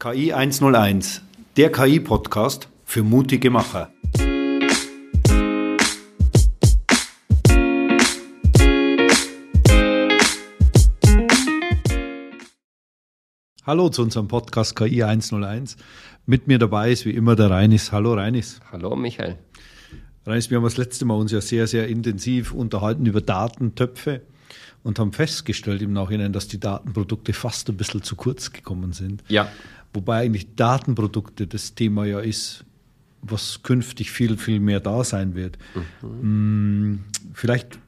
KI 101, der KI-Podcast für mutige Macher. Hallo zu unserem Podcast KI 101. Mit mir dabei ist wie immer der Reinis. Hallo Reinis. Hallo Michael. Reinis, wir haben das letzte Mal uns ja sehr, sehr intensiv unterhalten über Datentöpfe und haben festgestellt im Nachhinein, dass die Datenprodukte fast ein bisschen zu kurz gekommen sind. Ja. Wobei eigentlich Datenprodukte das Thema ja ist, was künftig viel, viel mehr da sein wird. Mhm. Vielleicht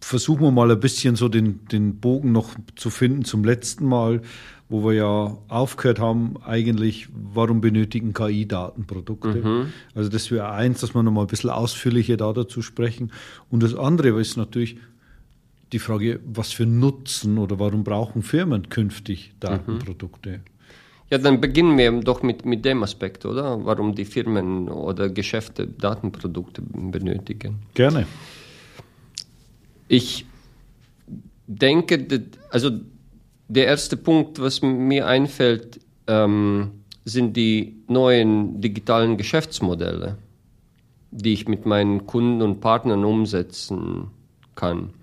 versuchen wir mal ein bisschen so den, den Bogen noch zu finden zum letzten Mal, wo wir ja aufgehört haben, eigentlich, warum benötigen KI Datenprodukte? Mhm. Also das wäre eins, dass wir noch mal ein bisschen ausführlicher da dazu sprechen. Und das andere ist natürlich die Frage, was für Nutzen oder warum brauchen Firmen künftig Datenprodukte? Mhm. Ja, dann beginnen wir doch mit, mit dem Aspekt, oder? Warum die Firmen oder Geschäfte Datenprodukte benötigen. Gerne. Ich denke, also der erste Punkt, was mir einfällt, ähm, sind die neuen digitalen Geschäftsmodelle, die ich mit meinen Kunden und Partnern umsetzen kann.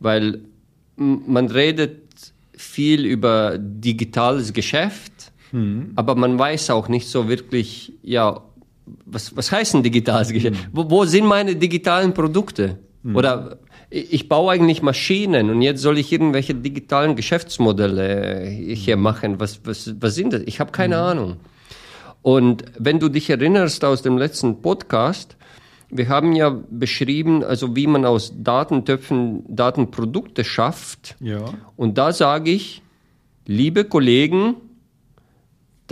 Weil man redet viel über digitales Geschäft, hm. Aber man weiß auch nicht so wirklich, ja, was, was heißt ein digitales Geschäft? Hm. Wo, wo, sind meine digitalen Produkte? Hm. Oder ich baue eigentlich Maschinen und jetzt soll ich irgendwelche digitalen Geschäftsmodelle hier hm. machen. Was, was, was sind das? Ich habe keine hm. Ahnung. Und wenn du dich erinnerst aus dem letzten Podcast, wir haben ja beschrieben, also wie man aus Datentöpfen Datenprodukte schafft. Ja. Und da sage ich, liebe Kollegen,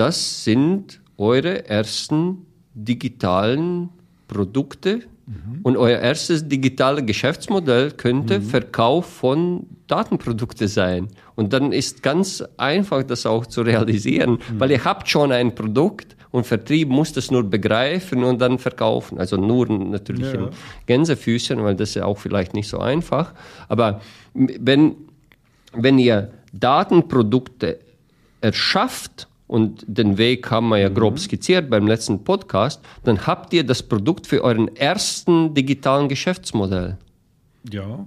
das sind eure ersten digitalen Produkte mhm. und euer erstes digitales Geschäftsmodell könnte mhm. Verkauf von Datenprodukten sein. Und dann ist ganz einfach, das auch zu realisieren, mhm. weil ihr habt schon ein Produkt und Vertrieb muss das nur begreifen und dann verkaufen. Also nur natürlich ja. in Gänsefüßchen, weil das ist ja auch vielleicht nicht so einfach. Aber wenn, wenn ihr Datenprodukte erschafft und den Weg haben wir ja mhm. grob skizziert beim letzten Podcast, dann habt ihr das Produkt für euren ersten digitalen Geschäftsmodell. Ja.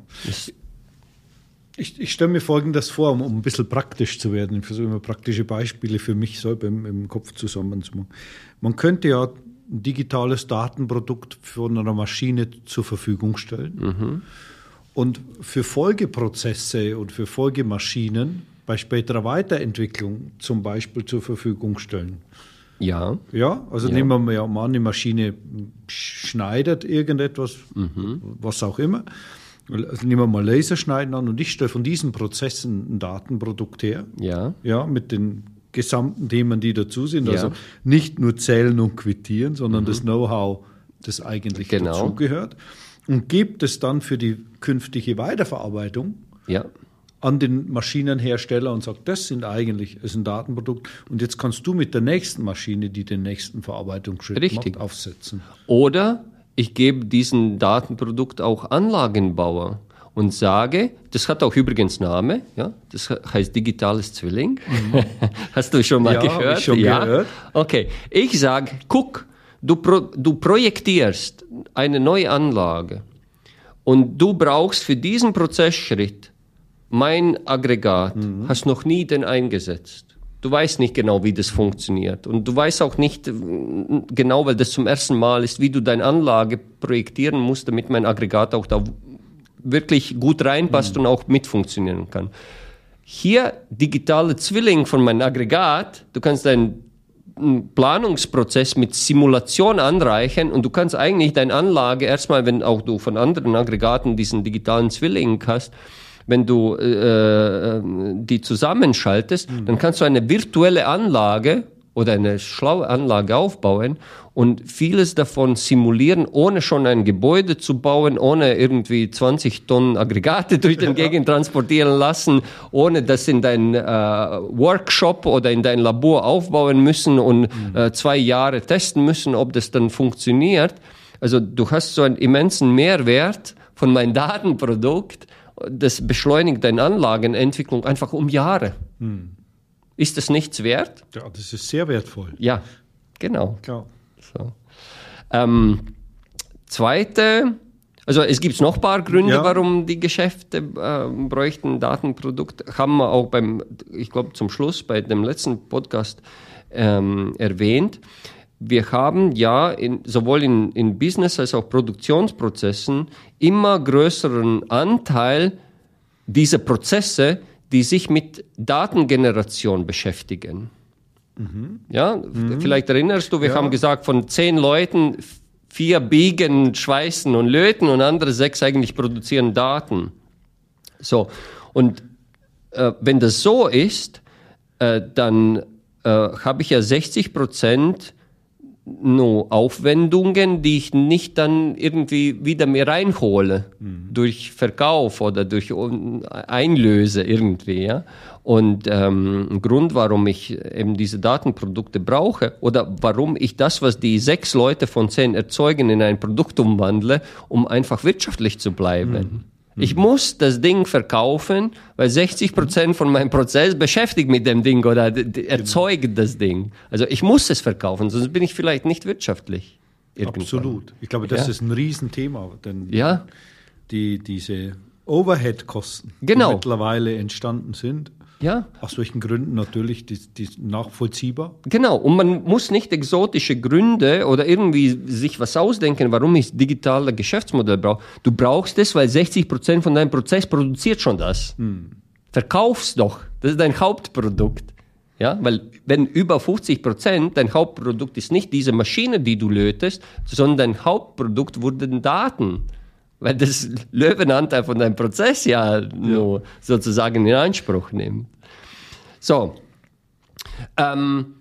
ich, ich stelle mir Folgendes vor, um, um ein bisschen praktisch zu werden. Ich versuche immer praktische Beispiele für mich selber im, im Kopf zusammenzumachen. Man könnte ja ein digitales Datenprodukt von einer Maschine zur Verfügung stellen. Mhm. Und für Folgeprozesse und für Folgemaschinen bei späterer Weiterentwicklung zum Beispiel zur Verfügung stellen. Ja. Ja, also ja. nehmen wir mal an, die Maschine schneidet irgendetwas, mhm. was auch immer. Also nehmen wir mal Laserschneiden an und ich stelle von diesen Prozessen ein Datenprodukt her. Ja. Ja, mit den gesamten Themen, die dazu sind. Ja. Also nicht nur zählen und quittieren, sondern mhm. das Know-how, das eigentlich genau. dazugehört. Und gibt es dann für die künftige Weiterverarbeitung ja an den Maschinenhersteller und sagt, das sind eigentlich ist ein Datenprodukt und jetzt kannst du mit der nächsten Maschine, die den nächsten Verarbeitungsschritt Richtig. macht, aufsetzen. Oder ich gebe diesen Datenprodukt auch Anlagenbauer und sage, das hat auch übrigens Name, ja, das heißt digitales Zwilling. Mhm. Hast du schon mal ja, gehört? Ich schon ja, gehört. Okay, ich sage, guck, du, pro, du projektierst eine neue Anlage und du brauchst für diesen Prozessschritt mein Aggregat, mhm. hast noch nie den eingesetzt. Du weißt nicht genau, wie das funktioniert. Und du weißt auch nicht äh, genau, weil das zum ersten Mal ist, wie du deine Anlage projektieren musst, damit mein Aggregat auch da wirklich gut reinpasst mhm. und auch mitfunktionieren kann. Hier digitale Zwilling von meinem Aggregat, du kannst deinen Planungsprozess mit Simulation anreichen und du kannst eigentlich deine Anlage erstmal, wenn auch du von anderen Aggregaten diesen digitalen Zwilling hast, wenn du äh, äh, die zusammenschaltest, mhm. dann kannst du eine virtuelle Anlage oder eine schlaue Anlage aufbauen und vieles davon simulieren, ohne schon ein Gebäude zu bauen, ohne irgendwie 20 Tonnen Aggregate durch den Gegend transportieren lassen, ohne das in dein äh, Workshop oder in dein Labor aufbauen müssen und mhm. äh, zwei Jahre testen müssen, ob das dann funktioniert. Also du hast so einen immensen Mehrwert von meinem Datenprodukt, das beschleunigt deine Anlagenentwicklung einfach um Jahre. Hm. Ist das nichts wert? Ja, das ist sehr wertvoll. Ja, genau. Klar. So. Ähm, zweite, also es gibt noch ein paar Gründe, Ja. warum die Geschäfte äh, bräuchten Datenprodukt. Haben wir auch beim, ich glaube zum Schluss bei dem letzten Podcast ähm, erwähnt. Wir haben ja in, sowohl in, in Business als auch Produktionsprozessen immer größeren Anteil dieser Prozesse, die sich mit Datengeneration beschäftigen. Ja, vielleicht erinnerst du, wir Ja. haben gesagt, von zehn Leuten, vier biegen, schweißen und löten und andere sechs eigentlich produzieren Daten. So, und äh, wenn das so ist, äh, dann äh, habe ich ja 60 Prozent no Aufwendungen, die ich nicht dann irgendwie wieder mir reinhole durch Verkauf oder durch Einlöse irgendwie. Ja? Und ähm, ein Grund, warum ich eben diese Datenprodukte brauche oder warum ich das, was die sechs Leute von zehn erzeugen, in ein Produkt umwandle, um einfach wirtschaftlich zu bleiben. Ich muss das Ding verkaufen, weil 60 Prozent von meinem Prozess beschäftigt mit dem Ding oder erzeugt das Ding. Also ich muss es verkaufen, sonst bin ich vielleicht nicht wirtschaftlich. irgendwann. Absolut. Ich glaube, das Ja. ist ein Riesenthema, denn Ja, die, diese Overhead-Kosten, Genau. die mittlerweile entstanden sind, ja, aus welchen Gründen natürlich, die, die nachvollziehbar. genau. Und man muss nicht exotische Gründe oder irgendwie sich was ausdenken, warum ich digitale Geschäftsmodell brauche. Du brauchst es, weil 60 Prozent von deinem Prozess produziert schon das. Verkauf's doch. Das ist dein Hauptprodukt. Ja, weil wenn über 50 Prozent dein Hauptprodukt ist nicht diese Maschine, die du lötest, sondern dein Hauptprodukt wurden Daten. Weil das Löwenanteil von deinem Prozess ja, nur sozusagen in Anspruch nimmt. So. Ähm,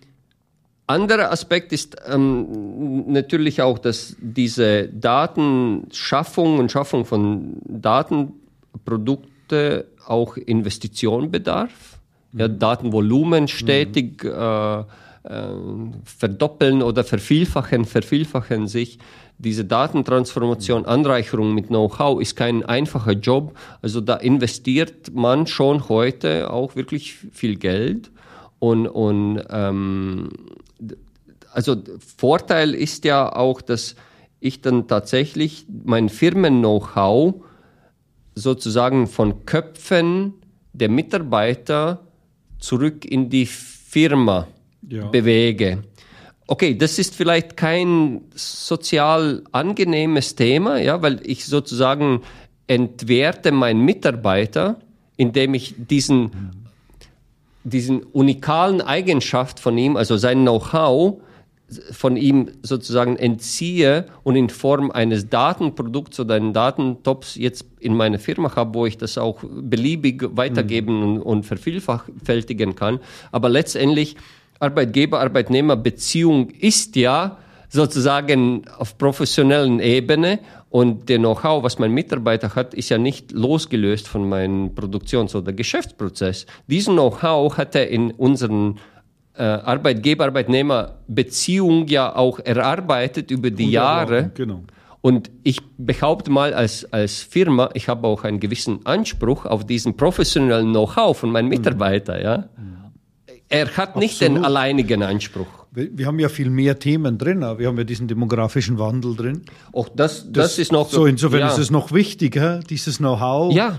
anderer Aspekt ist ähm, natürlich auch, dass diese Datenschaffung und Schaffung von Datenprodukte auch Investition bedarf. Ja, Datenvolumen stetig äh, äh, verdoppeln oder vervielfachen, vervielfachen sich. Diese Datentransformation, Anreicherung mit Know-how ist kein einfacher Job. Also da investiert man schon heute auch wirklich viel Geld. Und, und ähm, also Vorteil ist ja auch, dass ich dann tatsächlich mein Firmen-Know-how sozusagen von Köpfen der Mitarbeiter zurück in die Firma Ja. bewege. Okay, das ist vielleicht kein sozial angenehmes Thema, ja, weil ich sozusagen entwerte meinen Mitarbeiter, indem ich diesen diesen unikalen Eigenschaft von ihm, also sein Know-how, von ihm sozusagen entziehe und in Form eines Datenprodukts oder einen Datentops jetzt in meine Firma habe, wo ich das auch beliebig weitergeben und, und vervielfältigen kann. Aber letztendlich Arbeitgeber-Arbeitnehmer-Beziehung ist ja sozusagen auf professionellen Ebene und der Know-how, was mein Mitarbeiter hat, ist ja nicht losgelöst von meinem Produktions- oder Geschäftsprozess. Diesen Know-how hat er in unseren äh, Arbeitgeber-Arbeitnehmer-Beziehung ja auch erarbeitet über die Jahre. Genau. Und ich behaupte mal als, als Firma, ich habe auch einen gewissen Anspruch auf diesen professionellen Know-how von meinem Mitarbeiter. Ja? Er hat nicht den alleinigen Anspruch. Wir, wir haben ja viel mehr Themen drin. Wir haben ja diesen demografischen Wandel drin. Auch das, das, ist noch So, insofern ja, ist es noch wichtiger, dieses Know-how Ja,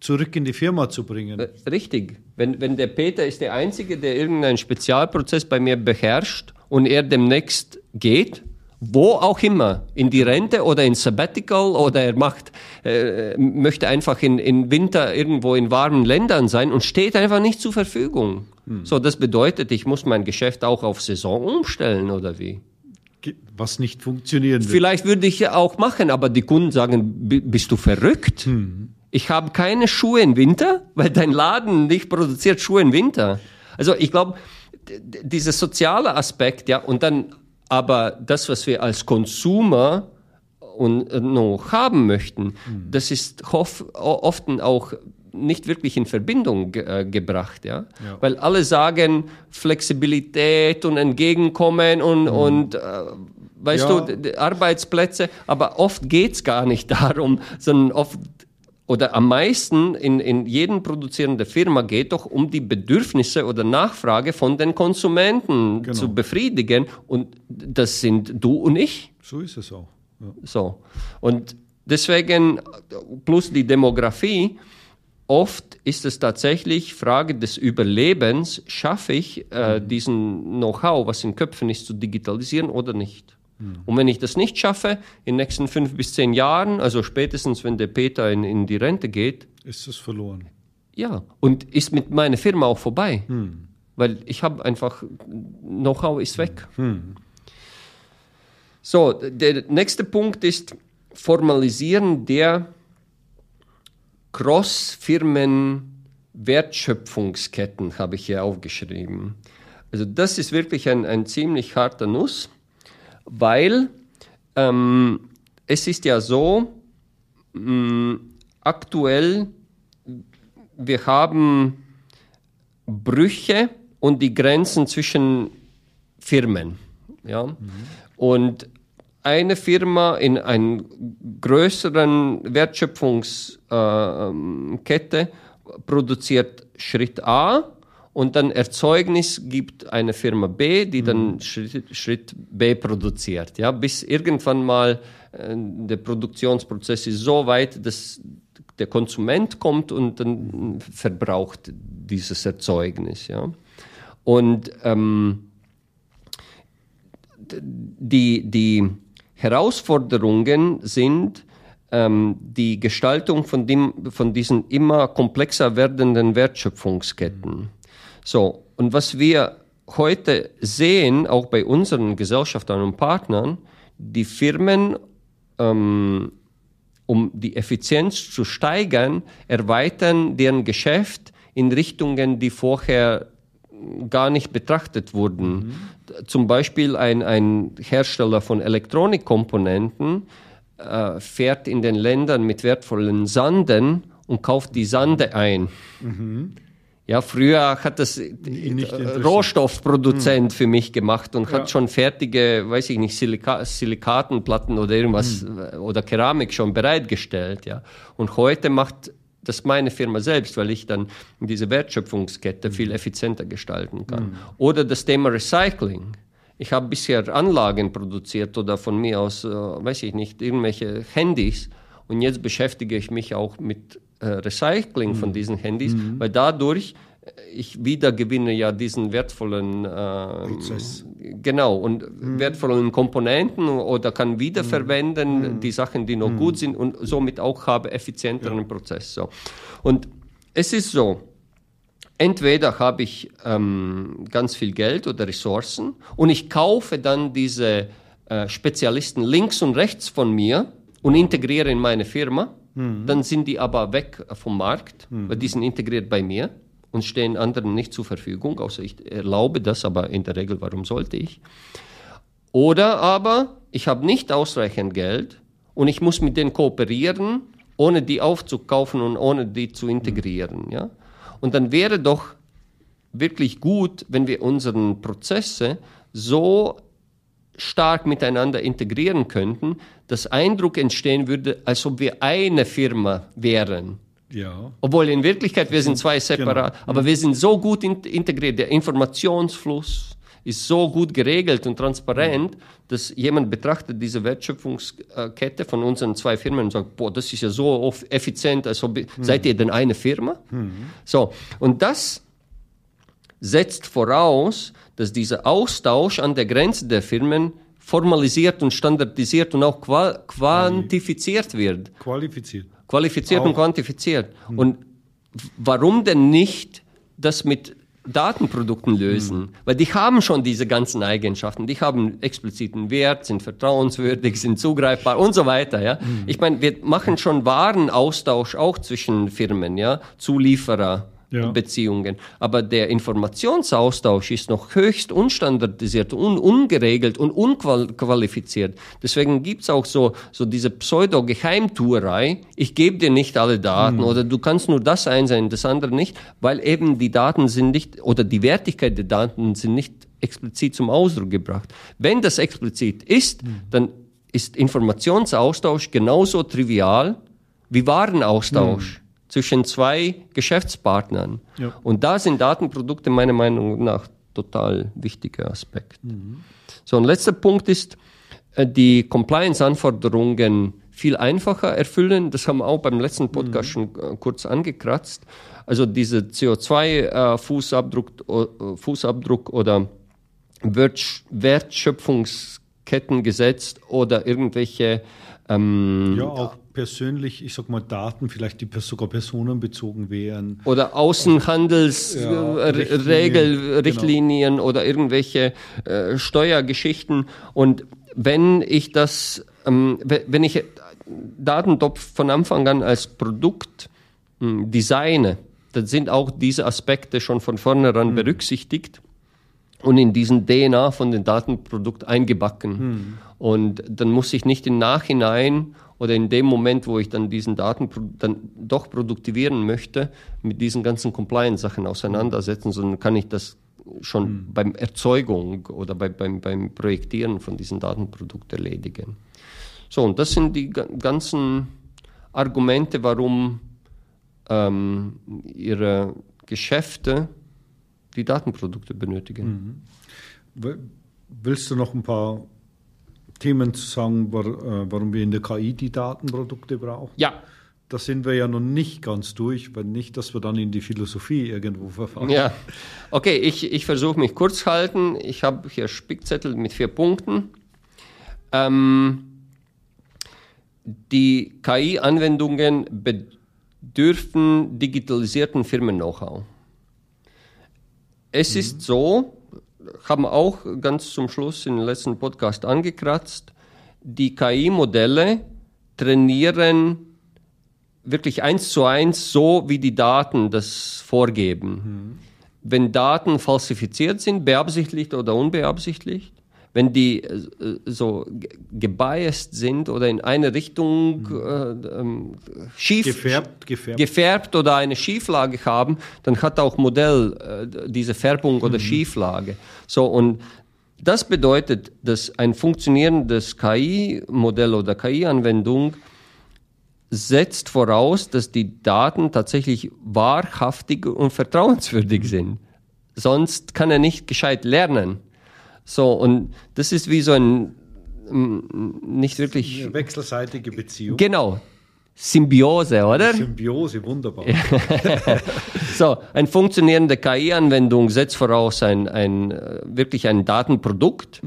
zurück in die Firma zu bringen. äh, richtig. Wenn, wenn der Peter ist der Einzige, der irgendeinen Spezialprozess bei mir beherrscht und er demnächst geht, wo auch immer, in die Rente oder in Sabbatical oder er macht, äh, möchte einfach in, in Winter irgendwo in warmen Ländern sein und steht einfach nicht zur Verfügung. So, das bedeutet, ich muss mein Geschäft auch auf Saison umstellen oder wie? Was nicht funktionieren wird. Vielleicht würde ich ja auch machen, aber die Kunden sagen, "B- bist du verrückt? Ich habe keine Schuhe im Winter, weil dein Laden nicht produziert Schuhe im Winter. Also ich glaube, dieser soziale Aspekt, ja, und dann aber das, was wir als Konsumer und äh, noch haben möchten, das ist hof, oft auch nicht wirklich in Verbindung äh, gebracht, ja? Ja. weil alle sagen Flexibilität und Entgegenkommen und, und äh, weißt Ja. du, Arbeitsplätze, aber oft geht's gar nicht darum, sondern oft oder am meisten in, in jeden produzierenden Firma geht doch um die Bedürfnisse oder Nachfrage von den Konsumenten Genau. zu befriedigen. Und das sind du und ich. So ist es auch. Ja. So. Und deswegen, plus die Demografie, oft ist es tatsächlich Frage des Überlebens, schaffe ich äh, diesen Know-how, was in Köpfen ist, zu digitalisieren oder nicht. Und wenn ich das nicht schaffe, in den nächsten fünf bis zehn Jahren, also spätestens wenn der Peter in, in die Rente geht, Ist es verloren? ja, und ist mit meiner Firma auch vorbei. Weil ich habe einfach, Know-how ist weg. So, der nächste Punkt ist Formalisieren der Cross-Firmen-Wertschöpfungsketten, habe ich hier aufgeschrieben. Also das ist wirklich ein, ein ziemlich harter Nuss, weil ähm, es ist ja so, mh, aktuell, wir haben Brüche und die Grenzen zwischen Firmen. Ja? Und eine Firma in einer größeren Wertschöpfungskette produziert Schritt A und dann Erzeugnis gibt eine Firma B, die dann Schritt, Schritt B produziert. Ja? Bis irgendwann mal äh, der Produktionsprozess ist so weit, dass der Konsument kommt und dann verbraucht dieses Erzeugnis. Ja? Und ähm, die, die Herausforderungen sind ähm, die Gestaltung von, dem, von diesen immer komplexer werdenden Wertschöpfungsketten. So, und was wir heute sehen, auch bei unseren Gesellschaftern und Partnern, die Firmen, ähm, um die Effizienz zu steigern, erweitern deren Geschäft in Richtungen, die vorher gar nicht betrachtet wurden. Zum Beispiel ein, ein Hersteller von Elektronikkomponenten äh, fährt in den Ländern mit wertvollen Sanden und kauft die Sande ein. Ja, früher hat das äh. Rohstoffproduzent für mich gemacht und hat schon fertige, weiß ich nicht, Silika Silikatenplatten oder irgendwas äh, oder Keramik schon bereitgestellt. Ja. Und heute macht das meine Firma selbst, weil ich dann diese Wertschöpfungskette viel effizienter gestalten kann. Oder das Thema Recycling. Ich habe bisher Anlagen produziert oder von mir aus, äh, weiß ich nicht, irgendwelche Handys. Und jetzt beschäftige ich mich auch mit äh, Recycling von diesen Handys, weil dadurch äh, ich wieder gewinne ja diesen wertvollen äh, Prozess. Genau, und wertvollen Komponenten oder kann wiederverwenden die Sachen, die noch gut sind und somit auch habe effizienteren Prozess. So. Und es ist so, entweder habe ich ähm, ganz viel Geld oder Ressourcen und ich kaufe dann diese äh, Spezialisten links und rechts von mir und integriere in meine Firma. Dann sind die aber weg vom Markt, weil die sind integriert bei mir und stehen anderen nicht zur Verfügung, außer ich erlaube das, aber in der Regel, warum sollte ich? Oder aber ich habe nicht ausreichend Geld und ich muss mit denen kooperieren, ohne die aufzukaufen und ohne die zu integrieren. Ja? Und dann wäre doch wirklich gut, wenn wir unsere Prozesse so stark miteinander integrieren könnten, dass Eindruck entstehen würde, als ob wir eine Firma wären. Ja. Obwohl in Wirklichkeit wir sind zwei separat, aber wir sind so gut in, integriert. Der Informationsfluss ist so gut geregelt und transparent, dass jemand betrachtet diese Wertschöpfungskette von unseren zwei Firmen und sagt, boah, das ist ja so effizient, als ob, seid ihr denn eine Firma? So, und das setzt voraus, dass dieser Austausch an der Grenze der Firmen formalisiert und standardisiert und auch qua quantifiziert wird Qualifiziert. qualifiziert und quantifiziert. Und warum denn nicht das mit Datenprodukten lösen? Weil die haben schon diese ganzen Eigenschaften. Die haben expliziten Wert, sind vertrauenswürdig, sind zugreifbar und so weiter. Ja? Ich meine, wir machen schon Warenaustausch auch zwischen Firmen, ja, Zulieferer. Ja. Beziehungen. Aber der Informationsaustausch ist noch höchst unstandardisiert und ungeregelt und unqualifiziert. Deswegen gibt's auch so, so diese Pseudo-Geheimtuerei. Ich gebe dir nicht alle Daten oder du kannst nur das einsehen, das andere nicht, weil eben die Daten sind nicht oder die Wertigkeit der Daten sind nicht explizit zum Ausdruck gebracht. Wenn das explizit ist, dann ist Informationsaustausch genauso trivial wie Warenaustausch zwischen zwei Geschäftspartnern. Ja. Und da sind Datenprodukte meiner Meinung nach total wichtiger Aspekt. So, ein letzter Punkt ist, äh, die Compliance-Anforderungen viel einfacher erfüllen. Das haben wir auch beim letzten Podcast schon äh, kurz angekratzt. Also diese CO2-Fußabdruck äh, Fußabdruck oder Wert- Wertschöpfungskettengesetz oder irgendwelche ähm, Ja, auch persönlich, ich sag mal, Daten, vielleicht die sogar personenbezogen wären. oder Ja, Außenhandelsregeln, Richtlinien, Richtlinien oder irgendwelche äh, Steuergeschichten. Und wenn ich das, ähm, we- wenn ich Datentopf von Anfang an als Produkt mh, designe, dann sind auch diese Aspekte schon von vornherein berücksichtigt und in diesen DNA von dem Datenprodukt eingebacken. Und dann muss ich nicht im Nachhinein oder in dem Moment, wo ich dann diesen Daten dann doch produktivieren möchte, mit diesen ganzen Compliance-Sachen auseinandersetzen, sondern kann ich das schon beim Erzeugung oder bei, beim, beim Projektieren von diesem Datenprodukt erledigen. So, und das sind die ga- ganzen Argumente, warum ähm, ihre Geschäfte die Datenprodukte benötigen. W- Willst du noch ein paar Themen zu sagen, äh, warum wir in der KI die Datenprodukte brauchen? Ja, Da sind wir ja noch nicht ganz durch, weil nicht, dass wir dann in die Philosophie irgendwo verfallen. Ja, okay, ich, ich versuche mich kurz halten. Ich habe hier Spickzettel mit vier Punkten. Ähm, die KI-Anwendungen bedürfen digitalisierten Firmen-Know-how. Es ist so, haben auch ganz zum Schluss im letzten Podcast angekratzt, die KI-Modelle trainieren wirklich eins zu eins so, wie die Daten das vorgeben. Wenn Daten falsifiziert sind, beabsichtigt oder unbeabsichtigt, wenn die äh, so ge- gebiased sind oder in eine Richtung äh, ähm, schief Gefärbt, gefärbt. gefärbt oder eine Schieflage haben, dann hat auch Modell äh, diese Färbung oder Schieflage. So und das bedeutet, dass ein funktionierendes KI-Modell oder KI-Anwendung setzt voraus, dass die Daten tatsächlich wahrhaftig und vertrauenswürdig sind. Sonst kann er nicht gescheit lernen. So, und das ist wie so ein mm, nicht wirklich. Eine wechselseitige Beziehung. Genau. Symbiose, oder? Symbiose, wunderbar. So, eine funktionierende KI-Anwendung setzt voraus ein, ein, äh, wirklich ein Datenprodukt.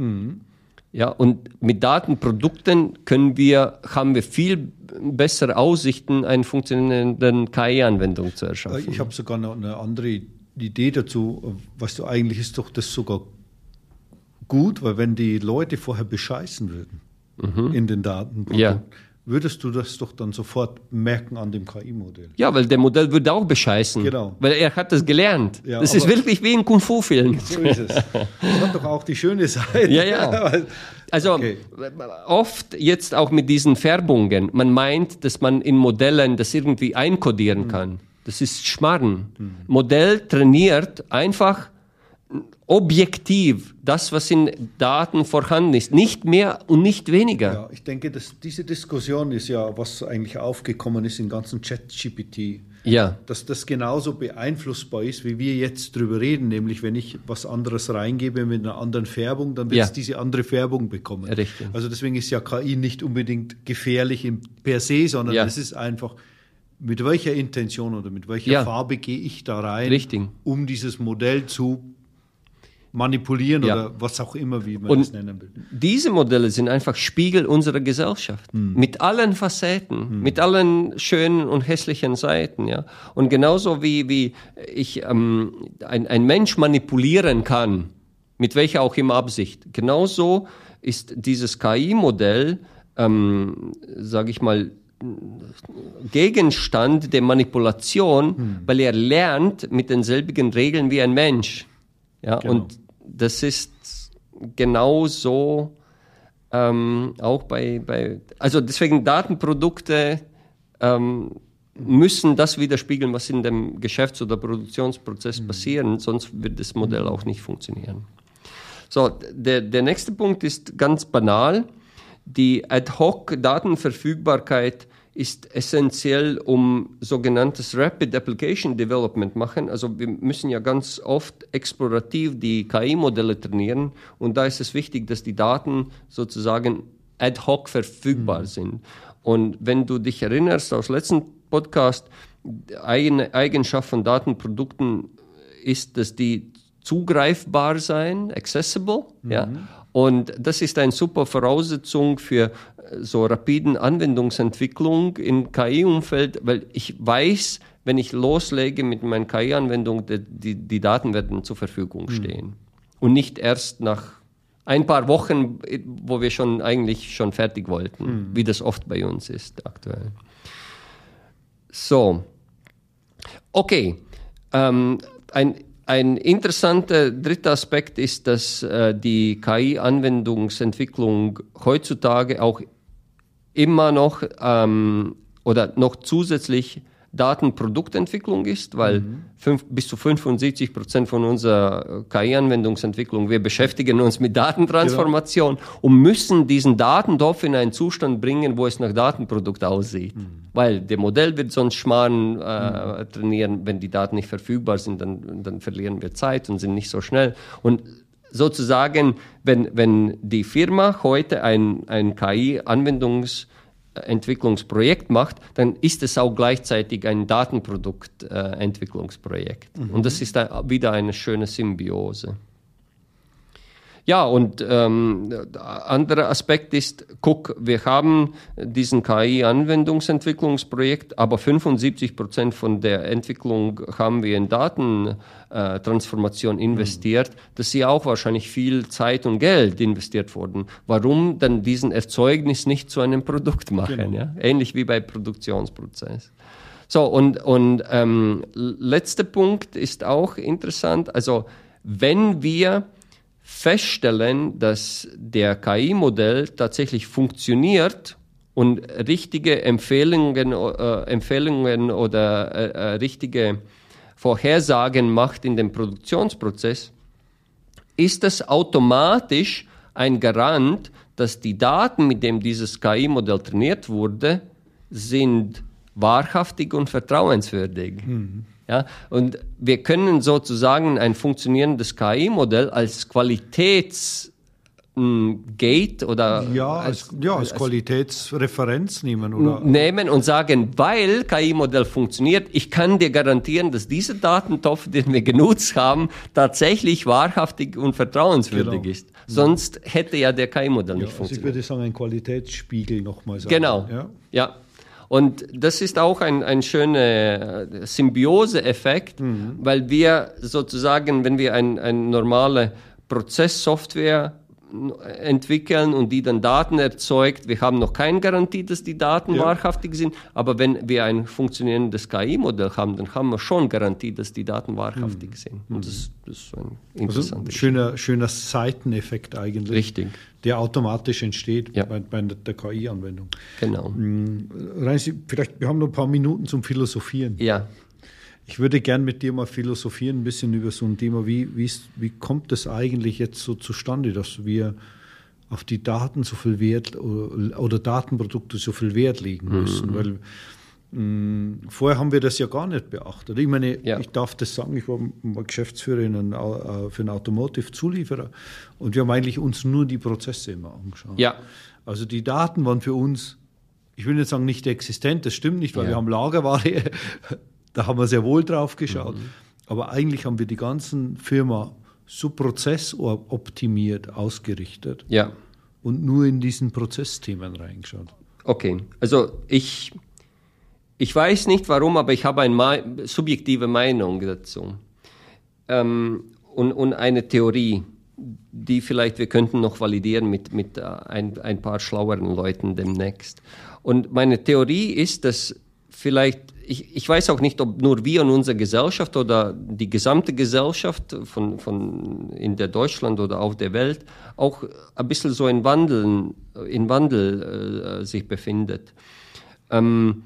Ja, und mit Datenprodukten können wir, haben wir viel bessere Aussichten, eine funktionierende KI-Anwendung zu erschaffen. Ich habe sogar noch eine andere Idee dazu. Weißt du, eigentlich ist doch das sogar gut, weil wenn die Leute vorher bescheißen würden in den Daten, Mhm. Ja. würdest du das doch dann sofort merken an dem KI-Modell. Ja, weil der Modell würde auch bescheißen. Genau. Weil er hat das gelernt. Ja, das ist wirklich wie ein Kung-Fu-Film. So ist es. Das hat doch auch die schöne Seite. Ja, ja. Also Okay. oft jetzt auch mit diesen Färbungen, man meint, dass man in Modellen das irgendwie einkodieren Mhm. kann. Das ist Schmarrn. Modell trainiert einfach objektiv das, was in Daten vorhanden ist. Nicht mehr und nicht weniger. Ja, ich denke, dass diese Diskussion ist ja, was eigentlich aufgekommen ist im ganzen Chat-GPT. Ja. dass das genauso beeinflussbar ist, wie wir jetzt drüber reden, nämlich wenn ich was anderes reingebe mit einer anderen Färbung, dann wird Ja. es diese andere Färbung bekommen. Richtig. Also deswegen ist ja KI nicht unbedingt gefährlich per se, sondern Ja. es ist einfach, mit welcher Intention oder mit welcher Ja. Farbe gehe ich da rein, Richtig. um dieses Modell zu manipulieren Ja. oder was auch immer, wie man Und das nennen will. Diese Modelle sind einfach Spiegel unserer Gesellschaft. Mit allen Facetten, mit allen schönen und hässlichen Seiten, ja. Und genauso wie, wie ich ähm, ein, ein Mensch manipulieren kann, mit welcher auch immer Absicht, genauso ist dieses KI-Modell, ähm, sage ich mal, Gegenstand der Manipulation, weil er lernt mit denselbigen Regeln wie ein Mensch. Ja, Genau. und das ist genauso ähm, auch bei, bei, also deswegen Datenprodukte ähm, müssen das widerspiegeln, was in dem Geschäfts- oder Produktionsprozess passiert, sonst wird das Modell auch nicht funktionieren. So, der, der nächste Punkt ist ganz banal. Die Ad-Hoc-Datenverfügbarkeit ist essentiell, um sogenanntes Rapid Application Development machen. Also wir müssen ja ganz oft explorativ die KI-Modelle trainieren und da ist es wichtig, dass die Daten sozusagen ad hoc verfügbar mhm. sind. Und wenn du dich erinnerst aus letzten Podcast, eine Eigenschaft von Datenprodukten ist, dass die zugreifbar sein, accessible, mhm. ja. Und das ist eine super Voraussetzung für so rapiden Anwendungsentwicklung im KI-Umfeld, weil ich weiß, wenn ich loslege mit meiner KI-Anwendung, die, die Daten werden zur Verfügung hm. stehen. Mhm. Und nicht erst nach ein paar Wochen, wo wir schon eigentlich schon fertig wollten, mhm. wie das oft bei uns ist aktuell. So, okay. Ähm, ein, ein interessanter dritter Aspekt ist, dass äh, die KI-Anwendungsentwicklung heutzutage auch immer noch ähm, oder noch zusätzlich Datenproduktentwicklung ist, weil mhm. fünf, bis zu 75 Prozent von unserer KI-Anwendungsentwicklung, wir beschäftigen uns mit Datentransformation genau. und müssen diesen Datentopf in einen Zustand bringen, wo es nach Datenprodukt aussieht. Mhm. Weil der Modell wird sonst Schmarrn äh, mhm. trainieren, wenn die Daten nicht verfügbar sind, dann, dann verlieren wir Zeit und sind nicht so schnell. Und sozusagen, wenn, wenn die Firma heute ein, ein KI-Anwendungsentwicklungsprojekt macht, dann ist es auch gleichzeitig ein Datenproduktentwicklungsprojekt. Äh, mhm. Und das ist wieder eine schöne Symbiose. Ja, und ähm, anderer Aspekt ist, guck, wir haben diesen KI-Anwendungsentwicklungsprojekt, aber 75 Prozent von der Entwicklung haben wir in Datentransformation investiert. Mhm. Das ist ja auch wahrscheinlich viel Zeit und Geld investiert worden. Warum dann diesen Erzeugnis nicht zu einem Produkt machen? Genau. Ja? Ähnlich wie bei Produktionsprozess. So, und, und ähm, letzter Punkt ist auch interessant. Also, wenn wir feststellen, dass der KI-Modell tatsächlich funktioniert und richtige Empfehlungen, äh, Empfehlungen oder äh, äh, richtige Vorhersagen macht in dem Produktionsprozess, ist das automatisch ein Garant, dass die Daten, mit denen dieses KI-Modell trainiert wurde, sind wahrhaftig und vertrauenswürdig. Mhm. Ja, und wir können sozusagen ein funktionierendes KI-Modell als Qualitäts Gate oder ja, als, als, ja, als, als Qualitätsreferenz nehmen oder nehmen und sagen, weil KI-Modell funktioniert, ich kann dir garantieren, dass dieser Datentopf, den wir genutzt haben, tatsächlich wahrhaftig und vertrauenswürdig genau. ist. Sonst hätte ja der KI-Modell ja, nicht funktioniert. Also ich würde sagen, ein Qualitätsspiegel nochmal sagen. Genau. Ja. ja. Und das ist auch ein, ein schöner äh, Symbiose-Effekt, mhm. weil wir sozusagen, wenn wir ein, ein normale Prozesssoftware entwickeln und die dann Daten erzeugt. Wir haben noch keine Garantie, dass die Daten ja. wahrhaftig sind, aber wenn wir ein funktionierendes KI-Modell haben, dann haben wir schon Garantie, dass die Daten wahrhaftig mhm. sind. Und das, das ist ein interessanter also schöner, schöner Seiteneffekt eigentlich. Richtig. Der automatisch entsteht ja. bei, bei, der KI-Anwendung. Genau. Mhm. Rein, vielleicht, wir haben noch ein paar Minuten zum Philosophieren. Ja. Ich würde gern mit dir mal philosophieren, ein bisschen über so ein Thema. Wie, wie, wie kommt es eigentlich jetzt so zustande, dass wir auf die Daten so viel Wert oder, oder Datenprodukte so viel Wert legen müssen? Mhm. Weil mm, vorher haben wir das ja gar nicht beachtet. Ich meine, ja. ich darf das sagen, ich war mal Geschäftsführer einen, äh, für einen Automotive-Zulieferer und wir haben eigentlich uns nur die Prozesse immer angeschaut. Ja. Also die Daten waren für uns ich will nicht sagen nicht existent, das stimmt nicht, weil ja. wir haben Lagerware da haben wir sehr wohl drauf geschaut. Mhm. Aber eigentlich haben wir die ganzen Firma so prozessoptimiert ausgerichtet. Ja. Und nur in diesen Prozessthemen reingeschaut. Okay, also ich, ich weiß nicht warum, aber ich habe eine subjektive Meinung dazu. Ähm, und, und eine Theorie, die vielleicht wir könnten noch validieren mit, mit ein, ein paar schlaueren Leuten demnächst. Und meine Theorie ist, dass vielleicht ich, ich weiß auch nicht, ob nur wir in unserer Gesellschaft oder die gesamte Gesellschaft von, von in der Deutschland oder auf der Welt auch ein bisschen so in Wandel, in Wandel äh, sich befindet. Ähm,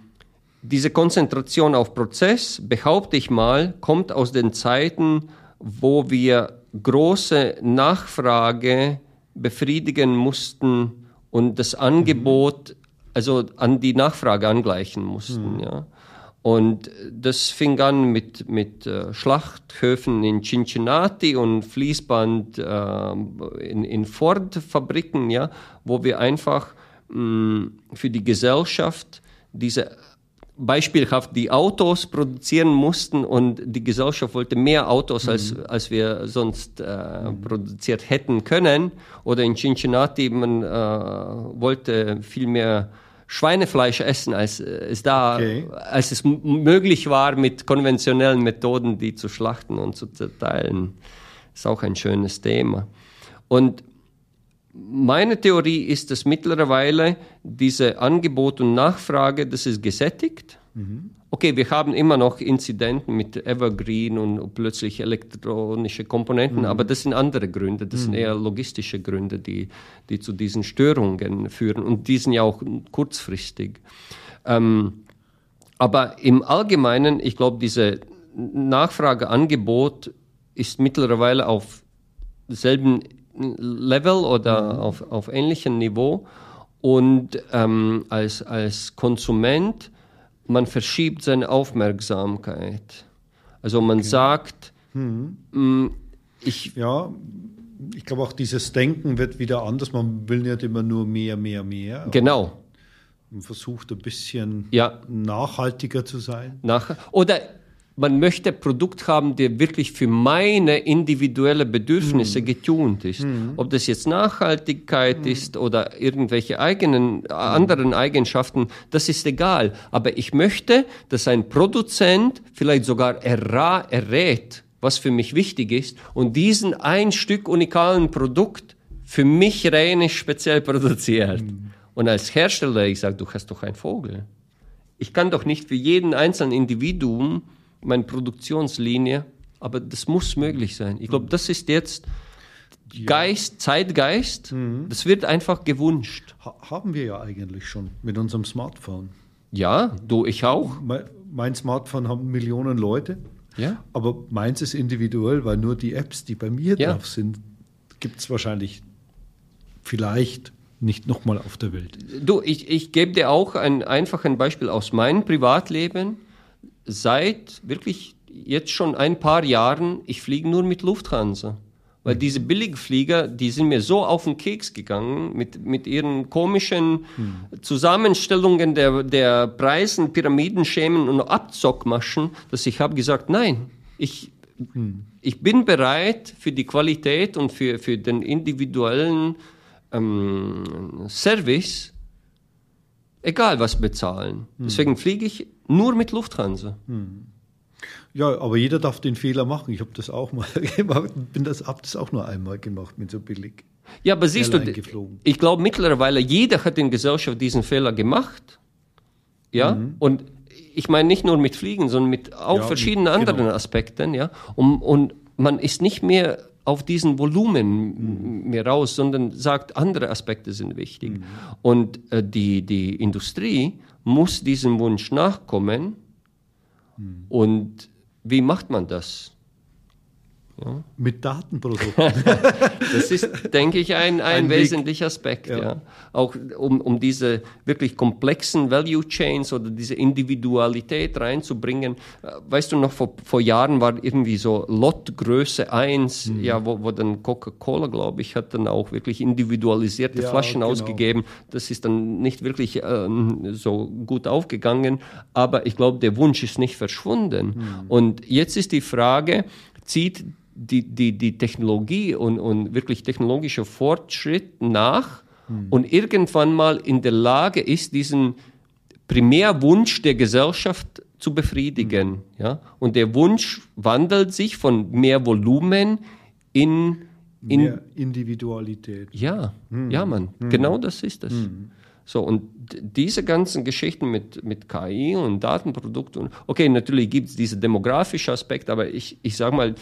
diese Konzentration auf Prozess, behaupte ich mal, kommt aus den Zeiten, wo wir große Nachfrage befriedigen mussten und das Angebot also an die Nachfrage angleichen mussten. Mhm. Ja. Und das fing an mit, mit äh, Schlachthöfen in Cincinnati und Fließband äh, in, in Ford-Fabriken, ja, wo wir einfach mh, für die Gesellschaft diese beispielhaft die Autos produzieren mussten und die Gesellschaft wollte mehr Autos, mhm. als, als wir sonst äh, mhm. produziert hätten können. Oder in Cincinnati, man äh, wollte viel mehr Schweinefleisch essen, als es da, okay. als es möglich war, mit konventionellen Methoden die zu schlachten und zu zerteilen. Ist auch ein schönes Thema. Und meine Theorie ist, dass mittlerweile diese Angebot und Nachfrage, das ist gesättigt. Mhm. Okay, wir haben immer noch Inzidenten mit Evergreen und plötzlich elektronische Komponenten, mhm. aber das sind andere Gründe, das mhm. sind eher logistische Gründe, die, die zu diesen Störungen führen und die sind ja auch kurzfristig. Ähm, aber im Allgemeinen, ich glaube, diese Nachfrageangebot ist mittlerweile auf selben Level oder mhm. auf, auf ähnlichem Niveau und ähm, als, als Konsument man verschiebt seine Aufmerksamkeit. Also man okay. sagt, mhm. Mm, ich. Ja, ich glaube auch dieses Denken wird wieder anders. Man will nicht immer nur mehr, mehr, mehr. Genau. Man versucht ein bisschen ja. nachhaltiger zu sein. Nach, oder man möchte ein Produkt haben, der wirklich für meine individuelle Bedürfnisse mhm. getunt ist. Mhm. Ob das jetzt Nachhaltigkeit mhm. ist oder irgendwelche eigenen, äh, anderen Eigenschaften, das ist egal. Aber ich möchte, dass ein Produzent vielleicht sogar erra errät, was für mich wichtig ist und diesen ein Stück unikalen Produkt für mich rein speziell produziert. Mhm. Und als Hersteller, ich sage, du hast doch einen Vogel. Ich kann doch nicht für jeden einzelnen Individuum meine Produktionslinie, aber das muss möglich sein. Ich glaube, das ist jetzt Geist, Zeitgeist, mhm. das wird einfach gewünscht. Ha haben wir ja eigentlich schon mit unserem Smartphone. Ja, du, ich auch. Mein Smartphone haben Millionen Leute. Ja. Aber meins ist individuell, weil nur die Apps, die bei mir ja. drauf sind, gibt es wahrscheinlich vielleicht nicht nochmal auf der Welt. Du, ich, ich gebe dir auch ein, einfach ein Beispiel aus meinem Privatleben seit wirklich jetzt schon ein paar Jahren, ich fliege nur mit Lufthansa. Weil mhm. diese Billigflieger, die sind mir so auf den Keks gegangen mit, mit ihren komischen mhm. Zusammenstellungen der, der Preisen, Pyramidenschemen und Abzockmaschen, dass ich habe gesagt, nein, ich, mhm. ich bin bereit für die Qualität und für, für den individuellen ähm, Service, egal was bezahlen. Mhm. Deswegen fliege ich nur mit Lufthansa. Hm. Ja, aber jeder darf den Fehler machen. Ich habe das auch mal gemacht, bin das, habe das auch nur einmal gemacht mit so billig. Ja, aber siehst du, ich glaube mittlerweile jeder hat in Gesellschaft diesen Fehler gemacht. Ja, mhm. und ich meine nicht nur mit Fliegen, sondern mit auch ja, verschiedenen mit, anderen genau. Aspekten. Ja, und, und man ist nicht mehr auf diesen Volumen mhm. mehr raus, sondern sagt, andere Aspekte sind wichtig. Mhm. Und äh, die, die Industrie muss diesem Wunsch nachkommen. Hm. Und wie macht man das? Ja. Mit Datenprodukten. das ist, denke ich, ein, ein, ein wesentlicher Aspekt. Ja. ja. Auch um, um diese wirklich komplexen Value Chains oder diese Individualität reinzubringen. Äh, weißt du noch, vor, vor Jahren war irgendwie so Lotgröße 1, mhm. ja, wo, wo dann Coca-Cola, glaube ich, hat dann auch wirklich individualisierte ja, Flaschen genau. ausgegeben. Das ist dann nicht wirklich ähm, so gut aufgegangen. Aber ich glaube, der Wunsch ist nicht verschwunden. Mhm. Und jetzt ist die Frage, zieht die, die, die Technologie und, und wirklich technologischer Fortschritt nach mhm. und irgendwann mal in der Lage ist, diesen Primärwunsch der Gesellschaft zu befriedigen. Mhm. Ja? Und der Wunsch wandelt sich von mehr Volumen in, in mehr Individualität. Ja, mhm. ja, Mann, mhm. genau das ist es. Mhm. So, und diese ganzen Geschichten mit, mit KI und Datenprodukten, okay, natürlich gibt es diese demografische Aspekt, aber ich, ich sage mal,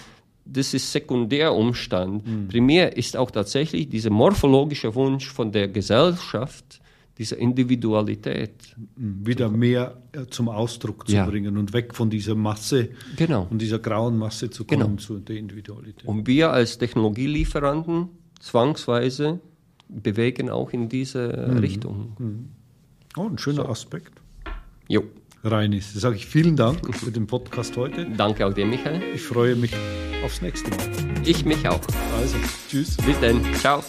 das ist Sekundärumstand. Mhm. Primär ist auch tatsächlich dieser morphologische Wunsch von der Gesellschaft, diese Individualität. Mhm. Wieder mehr äh, zum Ausdruck zu ja. bringen und weg von dieser Masse genau. und dieser grauen Masse zu kommen genau. zu der Individualität. Und wir als Technologielieferanten zwangsweise bewegen auch in diese mhm. Richtung. Mhm. Oh, ein schöner Aspekt. Jo. Reinis, sage ich vielen Dank für den Podcast heute. Danke auch dir, Michael. Ich freue mich aufs nächste Mal. Ich mich auch. Also, tschüss. Bis dann. Ciao.